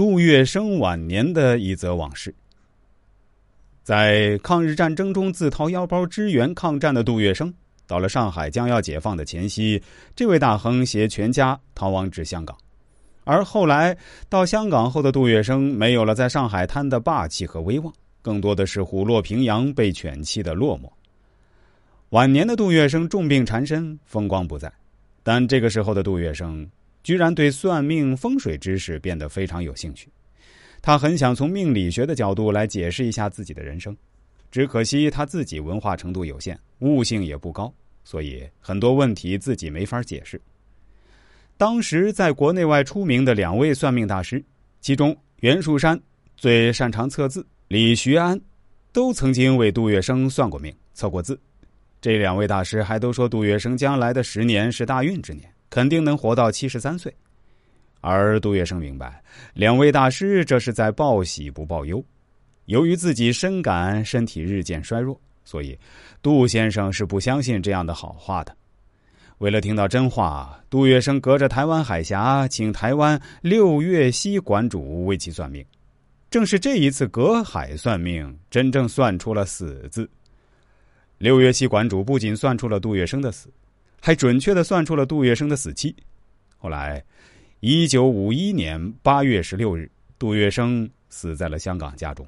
杜月笙晚年的一则往事。在抗日战争中自掏腰包支援抗战的杜月笙，到了上海将要解放的前夕，这位大亨携全家逃亡至香港。而后来到香港后的杜月笙，没有了在上海滩的霸气和威望，更多的是虎落平阳被犬欺的落寞。晚年的杜月笙重病缠身，风光不再，但这个时候的杜月笙。居然对算命风水知识变得非常有兴趣，他很想从命理学的角度来解释一下自己的人生，只可惜他自己文化程度有限，悟性也不高，所以很多问题自己没法解释。当时在国内外出名的两位算命大师，其中袁树山最擅长测字，李徐安都曾经为杜月笙算过命、测过字。这两位大师还都说杜月笙将来的十年是大运之年。肯定能活到七十三岁，而杜月笙明白，两位大师这是在报喜不报忧。由于自己深感身体日渐衰弱，所以杜先生是不相信这样的好话的。为了听到真话，杜月笙隔着台湾海峡，请台湾六月溪馆主为其算命。正是这一次隔海算命，真正算出了死字。六月溪馆主不仅算出了杜月笙的死。还准确的算出了杜月笙的死期。后来，一九五一年八月十六日，杜月笙死在了香港家中。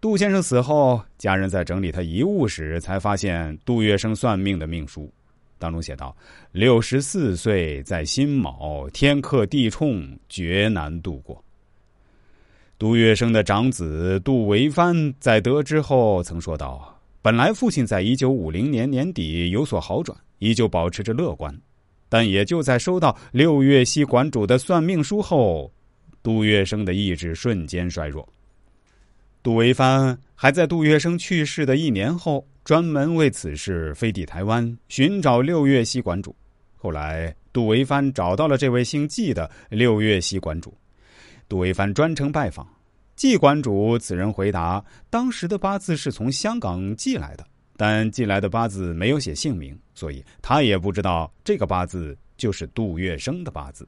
杜先生死后，家人在整理他遗物时，才发现杜月笙算命的命书，当中写道：“六十四岁在辛卯，天克地冲，绝难度过。”杜月笙的长子杜维藩在得知后曾说道。本来父亲在一九五零年年底有所好转，依旧保持着乐观，但也就在收到六月溪馆主的算命书后，杜月笙的意志瞬间衰弱。杜维藩还在杜月笙去世的一年后，专门为此事飞抵台湾寻找六月溪馆主。后来，杜维藩找到了这位姓季的六月溪馆主，杜维藩专程拜访。季馆主此人回答：“当时的八字是从香港寄来的，但寄来的八字没有写姓名，所以他也不知道这个八字就是杜月笙的八字。”